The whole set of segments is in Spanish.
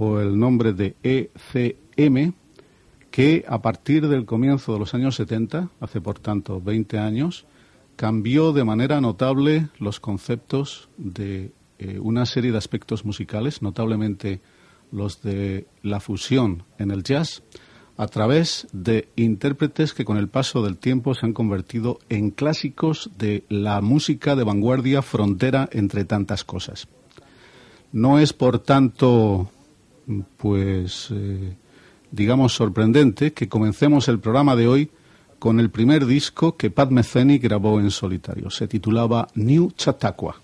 el nombre de ECM, que a partir del comienzo de los años 70, hace por tanto 20 años, cambió de manera notable los conceptos de eh, una serie de aspectos musicales, notablemente los de la fusión en el jazz, a través de intérpretes que con el paso del tiempo se han convertido en clásicos de la música de vanguardia frontera entre tantas cosas. No es, por tanto, pues, eh, digamos, sorprendente que comencemos el programa de hoy con el primer disco que Pat Metheny grabó en solitario. Se titulaba New Chautauqua.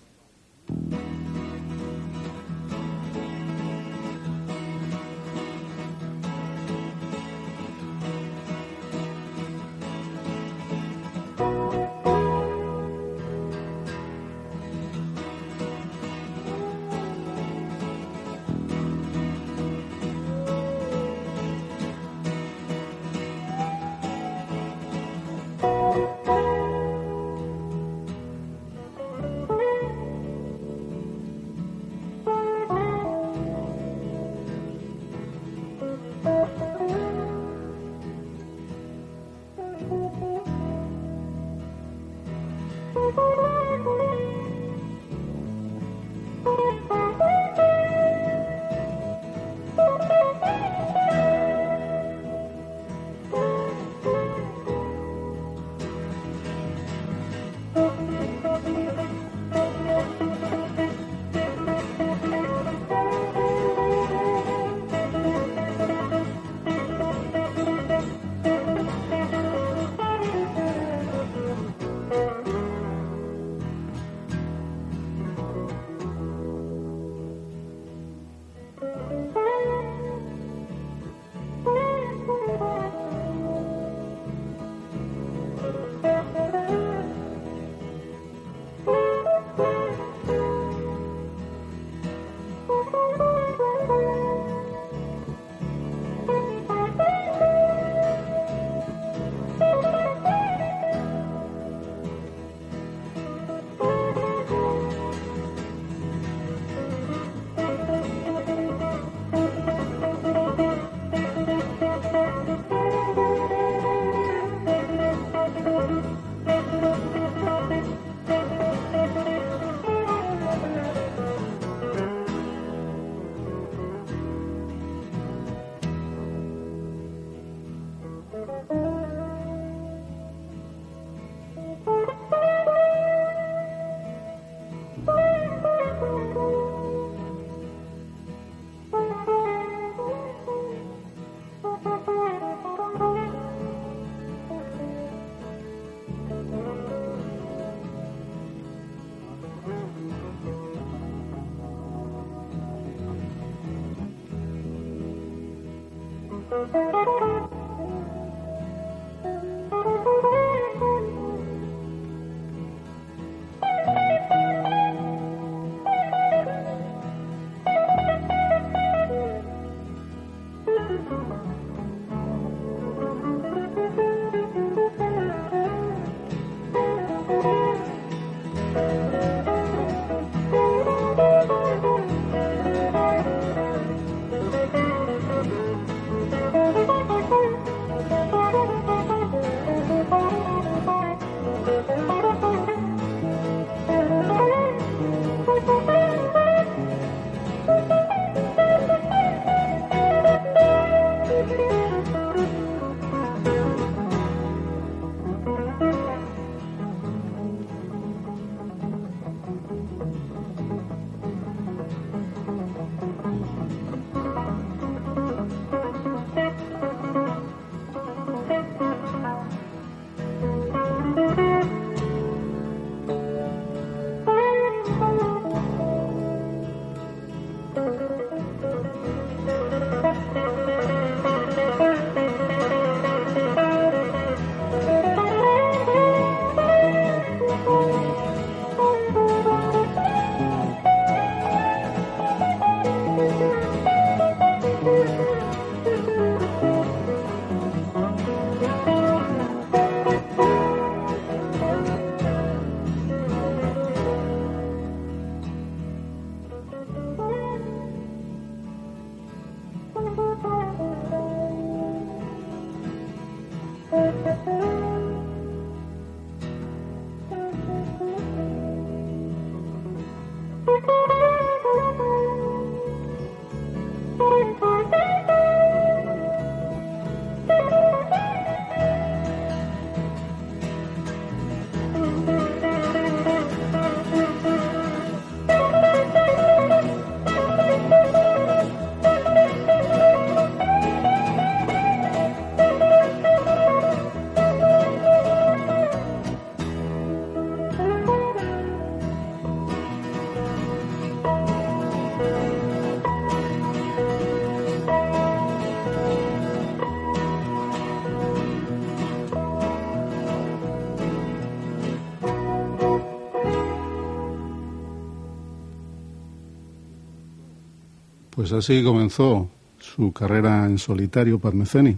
Pues así comenzó su carrera en solitario Padmeceni,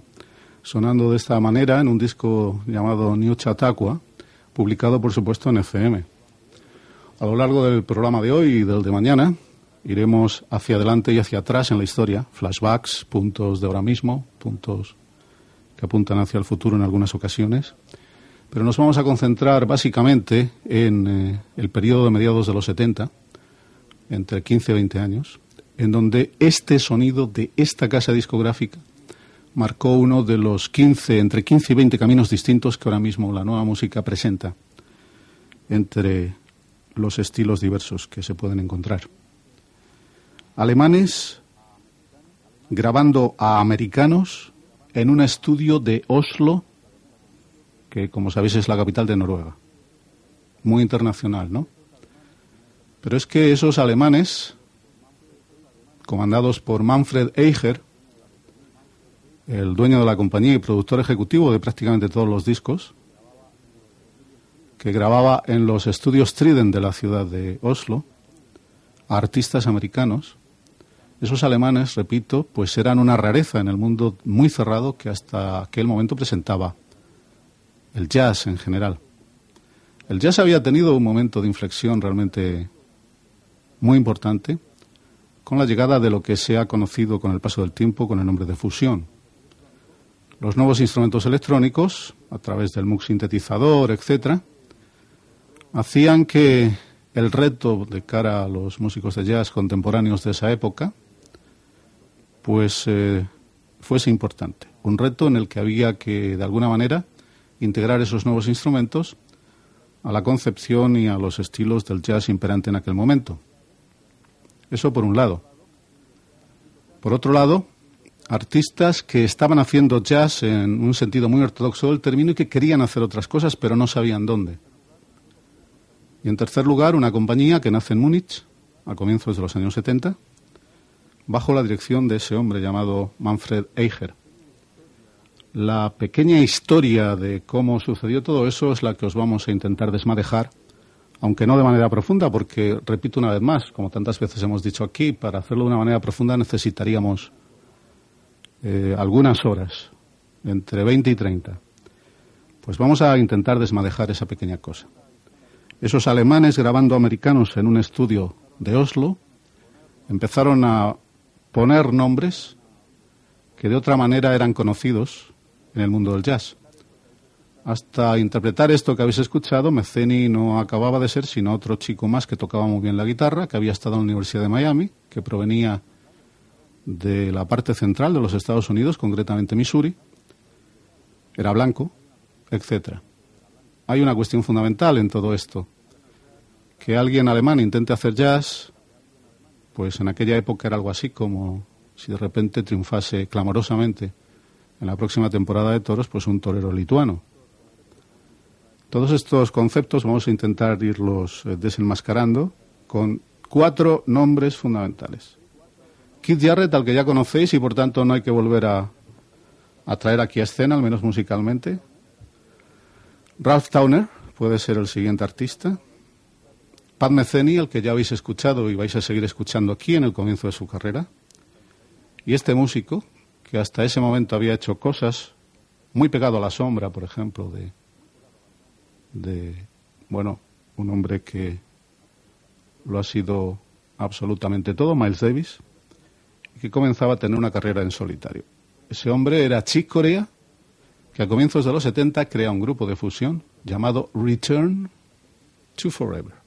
sonando de esta manera en un disco llamado New Chautauqua, publicado por supuesto en FM. A lo largo del programa de hoy y del de mañana iremos hacia adelante y hacia atrás en la historia, flashbacks, puntos de ahora mismo, puntos que apuntan hacia el futuro en algunas ocasiones, pero nos vamos a concentrar básicamente en eh, el periodo de mediados de los 70, entre 15 y 20 años, en donde este sonido de esta casa discográfica marcó uno de los 15, entre 15 y 20 caminos distintos que ahora mismo la nueva música presenta entre los estilos diversos que se pueden encontrar. Alemanes grabando a americanos en un estudio de Oslo, que como sabéis es la capital de Noruega. Muy internacional, ¿no? Pero es que esos alemanes, comandados por Manfred Eicher, el dueño de la compañía y productor ejecutivo de prácticamente todos los discos, que grababa en los estudios Trident de la ciudad de Oslo, a artistas americanos. Esos alemanes, repito, pues eran una rareza en el mundo muy cerrado que hasta aquel momento presentaba el jazz en general. El jazz había tenido un momento de inflexión realmente muy importante con la llegada de lo que se ha conocido con el paso del tiempo con el nombre de fusión. Los nuevos instrumentos electrónicos, a través del MUX sintetizador, etcétera, hacían que el reto de cara a los músicos de jazz contemporáneos de esa época, pues eh, fuese importante. Un reto en el que había que, de alguna manera, integrar esos nuevos instrumentos a la concepción y a los estilos del jazz imperante en aquel momento. Eso por un lado. Por otro lado, artistas que estaban haciendo jazz en un sentido muy ortodoxo del término y que querían hacer otras cosas, pero no sabían dónde. Y en tercer lugar, una compañía que nace en Múnich a comienzos de los años 70, bajo la dirección de ese hombre llamado Manfred Eicher. La pequeña historia de cómo sucedió todo eso es la que os vamos a intentar desmadejar aunque no de manera profunda, porque, repito una vez más, como tantas veces hemos dicho aquí, para hacerlo de una manera profunda necesitaríamos eh, algunas horas, entre 20 y 30. Pues vamos a intentar desmadejar esa pequeña cosa. Esos alemanes grabando americanos en un estudio de Oslo empezaron a poner nombres que de otra manera eran conocidos en el mundo del jazz. Hasta interpretar esto que habéis escuchado, Meceni no acababa de ser sino otro chico más que tocaba muy bien la guitarra, que había estado en la Universidad de Miami, que provenía de la parte central de los Estados Unidos, concretamente Missouri, era blanco, etcétera. Hay una cuestión fundamental en todo esto. Que alguien alemán intente hacer jazz, pues en aquella época era algo así como si de repente triunfase clamorosamente en la próxima temporada de toros, pues un torero lituano. Todos estos conceptos vamos a intentar irlos eh, desenmascarando con cuatro nombres fundamentales. Keith Jarrett, al que ya conocéis y por tanto no hay que volver a, traer aquí a escena, al menos musicalmente. Ralph Towner puede ser el siguiente artista. Pat Metheny, al que ya habéis escuchado y vais a seguir escuchando aquí en el comienzo de su carrera. Y este músico, que hasta ese momento había hecho cosas muy pegado a la sombra, por ejemplo, de de, bueno, un hombre que lo ha sido absolutamente todo, Miles Davis, que comenzaba a tener una carrera en solitario. Ese hombre era Chick Corea, que a comienzos de los 70 crea un grupo de fusión llamado Return to Forever.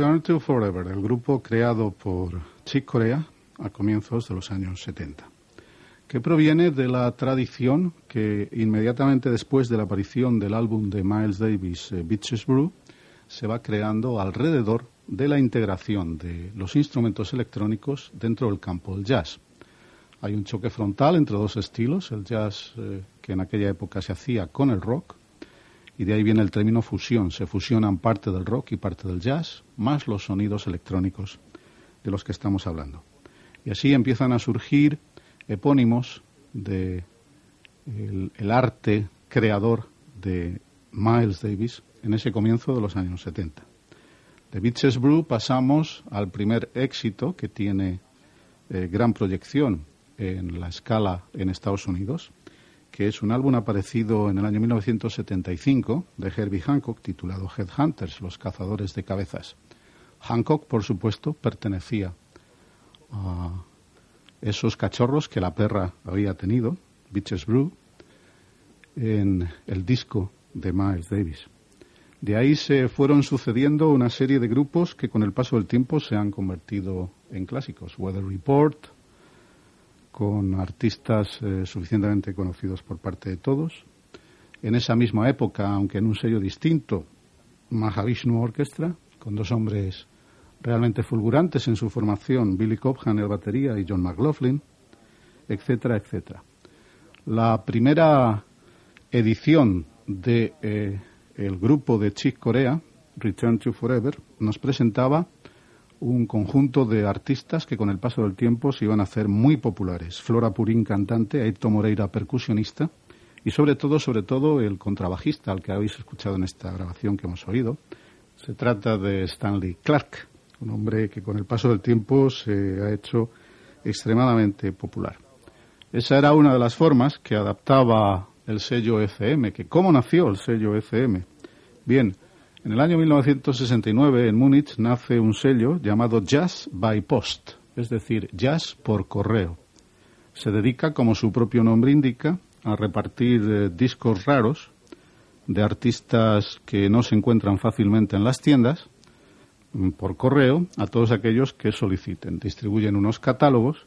To Forever, el grupo creado por Chick Corea a comienzos de los años 70, que proviene de la tradición que inmediatamente después de la aparición del álbum de Miles Davis, eh, Beaches Brew, se va creando alrededor de la integración de los instrumentos electrónicos dentro del campo del jazz. Hay un choque frontal entre dos estilos, el jazz eh, que en aquella época se hacía con el rock, y de ahí viene el término fusión. Se fusionan parte del rock y parte del jazz, más los sonidos electrónicos de los que estamos hablando. Y así empiezan a surgir epónimos de el, arte creador de Miles Davis en ese comienzo de los años 70. De Beaches Brew pasamos al primer éxito que tiene eh, gran proyección en la escala en Estados Unidos, que es un álbum aparecido en el año 1975 de Herbie Hancock titulado Headhunters, los cazadores de cabezas. Hancock, por supuesto, pertenecía a esos cachorros que la perra había tenido, Beaches Brew, en el disco de Miles Davis. De ahí se fueron sucediendo una serie de grupos que con el paso del tiempo se han convertido en clásicos. Weather Report, con artistas eh, suficientemente conocidos por parte de todos. En esa misma época, aunque en un sello distinto, Mahavishnu Orchestra, con dos hombres realmente fulgurantes en su formación, Billy Cobham en batería y John McLaughlin, etcétera, etcétera. La primera edición de eh, el grupo de Chick Corea, Return to Forever, nos presentaba un conjunto de artistas que con el paso del tiempo se iban a hacer muy populares. Flora Purín, cantante, Aito Moreira, percusionista, y sobre todo, sobre todo, el contrabajista al que habéis escuchado en esta grabación que hemos oído. Se trata de Stanley Clark, un hombre que con el paso del tiempo se ha hecho extremadamente popular. Esa era una de las formas que adaptaba el sello ECM, que cómo nació el sello ECM. Bien, en el año 1969 en Múnich nace un sello llamado Jazz by Post, es decir, jazz por correo. Se dedica, como su propio nombre indica, a repartir eh, discos raros de artistas que no se encuentran fácilmente en las tiendas mm, por correo a todos aquellos que soliciten. Distribuyen unos catálogos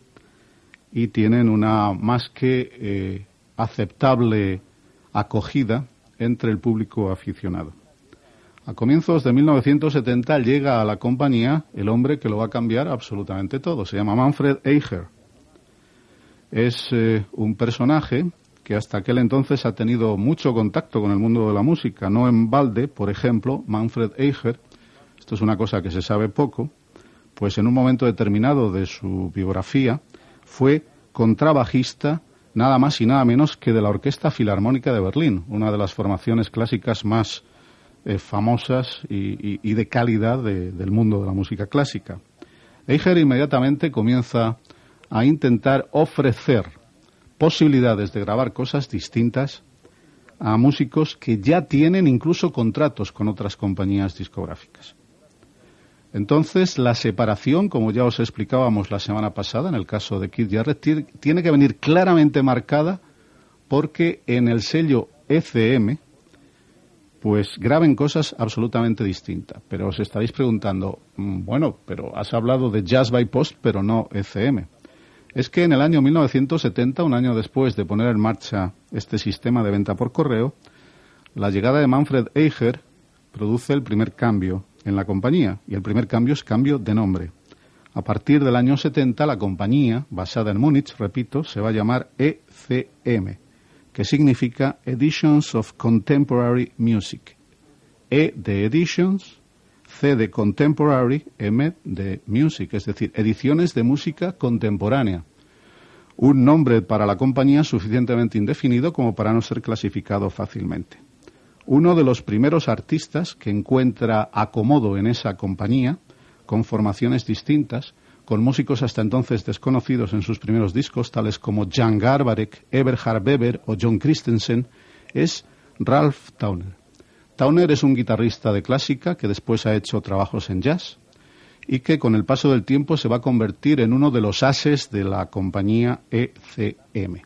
y tienen una más que eh, aceptable acogida entre el público aficionado. A comienzos de 1970 llega a la compañía el hombre que lo va a cambiar absolutamente todo. Se llama Manfred Eicher. Es eh, un personaje que hasta aquel entonces ha tenido mucho contacto con el mundo de la música. No en balde, por ejemplo, Manfred Eicher, esto es una cosa que se sabe poco, pues en un momento determinado de su biografía fue contrabajista nada más y nada menos que de la Orquesta Filarmónica de Berlín, una de las formaciones clásicas más eh, famosas y, de calidad del mundo de la música clásica. Eicher inmediatamente comienza a intentar ofrecer posibilidades de grabar cosas distintas a músicos que ya tienen incluso contratos con otras compañías discográficas. Entonces, la separación, como ya os explicábamos la semana pasada, en el caso de Kid Jarrett, tiene que venir claramente marcada porque en el sello ECM, pues graben cosas absolutamente distintas. Pero os estaréis preguntando, mm, bueno, pero has hablado de Jazz by Post, pero no ECM. Es que en el año 1970, un año después de poner en marcha este sistema de venta por correo, la llegada de Manfred Eicher produce el primer cambio en la compañía, y el primer cambio es cambio de nombre. A partir del año 70, la compañía, basada en Múnich, repito, se va a llamar ECM, que significa Editions of Contemporary Music. E de Editions, C de Contemporary, M de Music, es decir, ediciones de música contemporánea. Un nombre para la compañía suficientemente indefinido como para no ser clasificado fácilmente. Uno de los primeros artistas que encuentra acomodo en esa compañía, con formaciones distintas, con músicos hasta entonces desconocidos en sus primeros discos, tales como Jan Garbarek, Eberhard Weber o John Christensen, es Ralph Towner. Towner es un guitarrista de clásica que después ha hecho trabajos en jazz y que con el paso del tiempo se va a convertir en uno de los ases de la compañía ECM.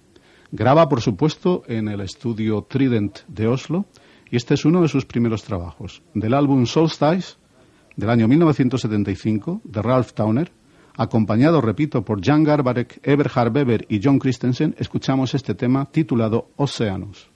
Graba, por supuesto, en el estudio Trident de Oslo y este es uno de sus primeros trabajos. Del álbum Solstice del año 1975 de Ralph Towner, acompañado, repito, por Jan Garbarek, Eberhard Weber y John Christensen, escuchamos este tema titulado Oceanus.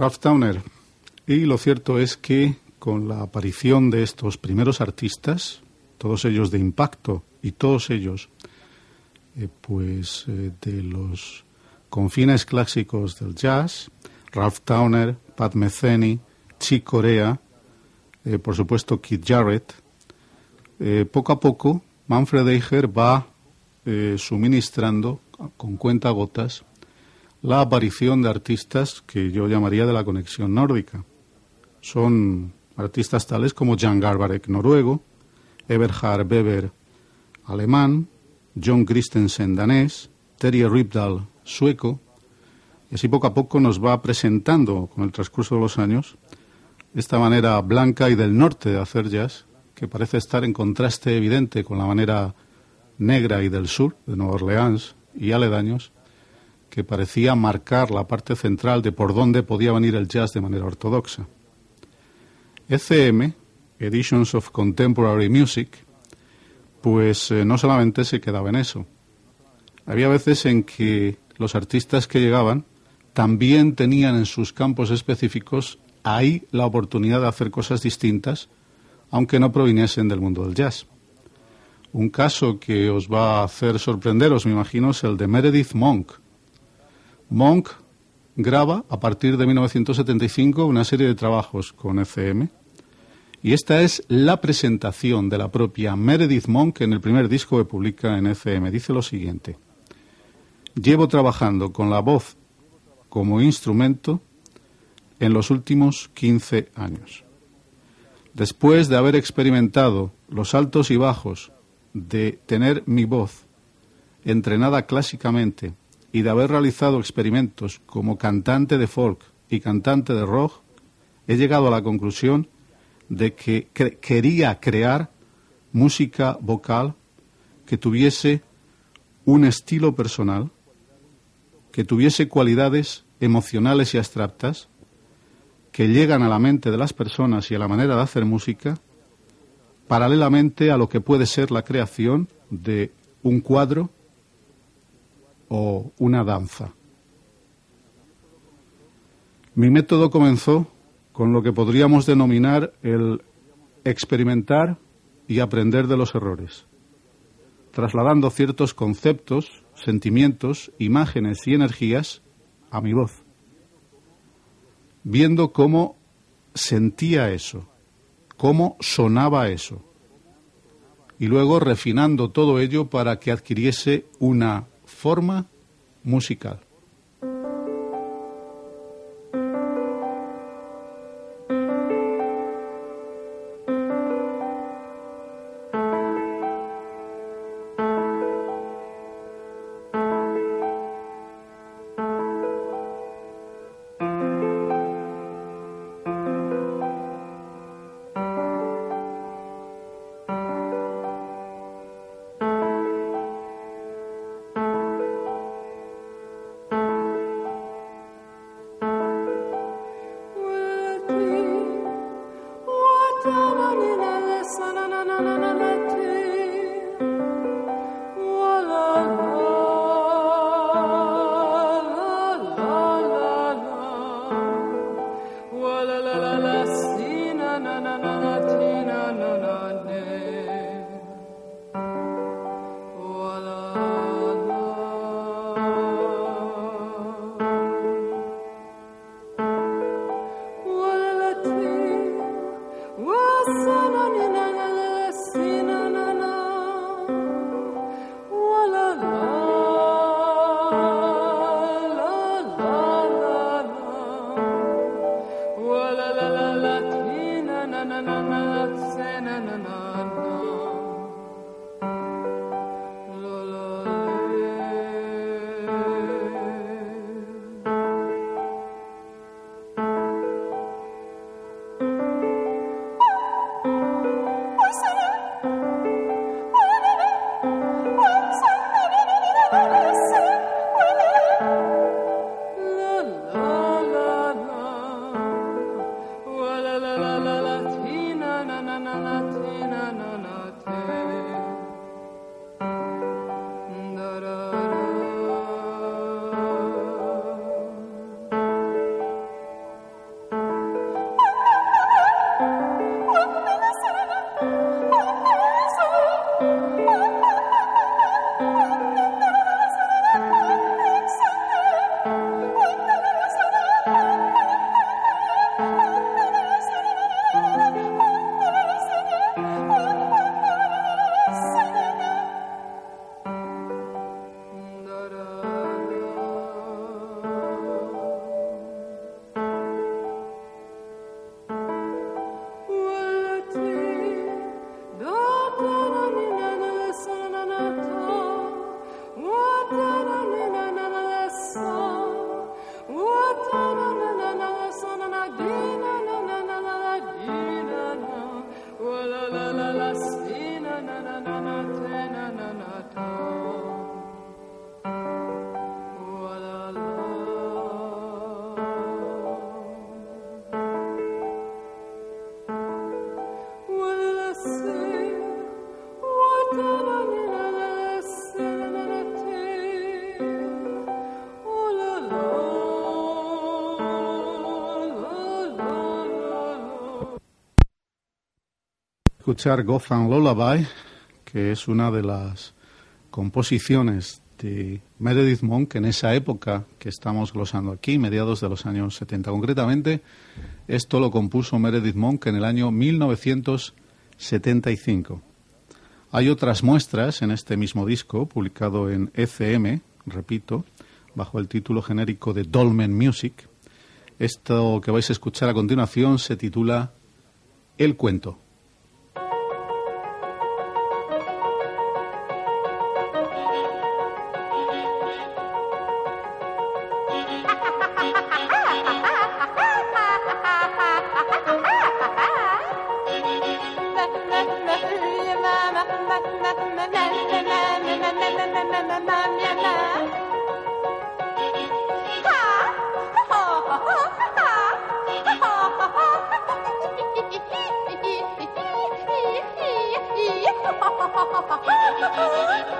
Ralph Towner. Y lo cierto es que con la aparición de estos primeros artistas, todos ellos de impacto y todos ellos eh, pues eh, de los confines clásicos del jazz, Ralph Towner, Pat Metheny, Chick Corea, eh, por supuesto Keith Jarrett, poco a poco Manfred Eicher va suministrando con cuentagotas la aparición de artistas que yo llamaría de la conexión nórdica. Son artistas tales como Jan Garbarek, noruego, Eberhard Weber, alemán, John Christensen, danés, Terry Ripdahl, sueco, y así poco a poco nos va presentando con el transcurso de los años esta manera blanca y del norte de hacer jazz, que parece estar en contraste evidente con la manera negra y del sur, de Nueva Orleans y aledaños, que parecía marcar la parte central de por dónde podía venir el jazz de manera ortodoxa. ECM, Editions of Contemporary Music, pues eh, no solamente se quedaba en eso. Había veces en que los artistas que llegaban también tenían en sus campos específicos ahí la oportunidad de hacer cosas distintas, aunque no proviniesen del mundo del jazz. Un caso que os va a hacer sorprenderos, me imagino, es el de Meredith Monk. Monk graba a partir de 1975 una serie de trabajos con ECM y esta es la presentación de la propia Meredith Monk en el primer disco que publica en FM. Dice lo siguiente. Llevo trabajando con la voz como instrumento en los últimos 15 años. Después de haber experimentado los altos y bajos, de tener mi voz entrenada clásicamente y de haber realizado experimentos como cantante de folk y cantante de rock, he llegado a la conclusión de que quería crear música vocal que tuviese un estilo personal, que tuviese cualidades emocionales y abstractas que llegan a la mente de las personas y a la manera de hacer música, paralelamente a lo que puede ser la creación de un cuadro o una danza. Mi método comenzó con lo que podríamos denominar el experimentar y aprender de los errores, trasladando ciertos conceptos, sentimientos, imágenes y energías a mi voz, viendo cómo sentía eso, cómo sonaba eso, y luego refinando todo ello para que adquiriese una forma musical. Escuchar Gotham Lullaby, que es una de las composiciones de Meredith Monk en esa época que estamos glosando aquí, mediados de los años 70. Concretamente, esto lo compuso Meredith Monk en el año 1975. Hay otras muestras en este mismo disco, publicado en ECM, repito, bajo el título genérico de Dolmen Music. Esto que vais a escuchar a continuación se titula El cuento. Oh,